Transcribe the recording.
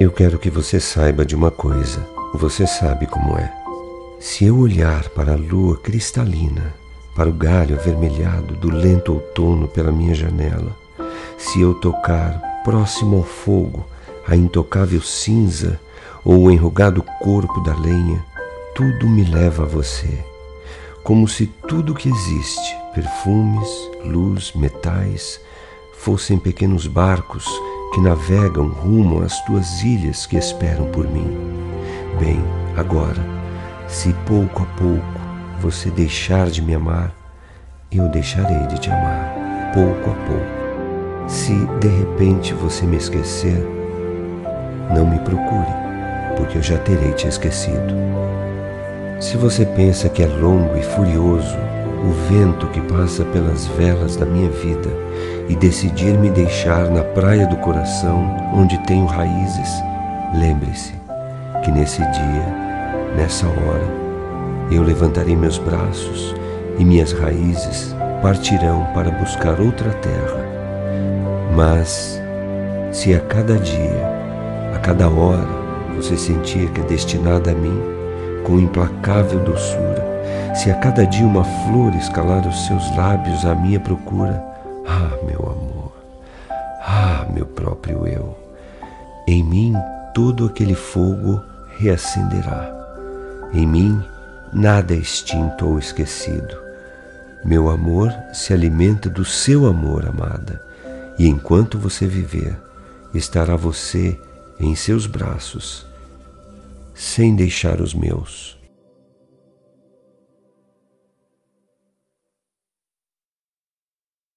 Eu quero que você saiba de uma coisa. Você sabe como é. Se eu olhar para a lua cristalina, para o galho avermelhado do lento outono pela minha janela, se eu tocar próximo ao fogo a intocável cinza ou o enrugado corpo da lenha, tudo me leva a você, como se tudo que existe, perfumes, luz, metais, fossem pequenos barcos que navegam rumo às tuas ilhas que esperam por mim. Bem, agora, se pouco a pouco você deixar de me amar, eu deixarei de te amar, pouco a pouco. Se de repente você me esquecer, não me procure, porque eu já terei te esquecido. Se você pensa que é longo e furioso o vento que passa pelas velas da minha vida e decidir me deixar na praia do coração onde tenho raízes, lembre-se que nesse dia, nessa hora, eu levantarei meus braços e minhas raízes partirão para buscar outra terra. Mas se a cada dia, a cada hora, você sentir que é destinada a mim, com implacável doçura, se a cada dia uma flor escalar os seus lábios à minha procura, ah, meu amor, ah, meu próprio eu, em mim todo aquele fogo reacenderá. Em mim nada é extinto ou esquecido. Meu amor se alimenta do seu amor, amada, e enquanto você viver, estará você em seus braços, sem deixar os meus.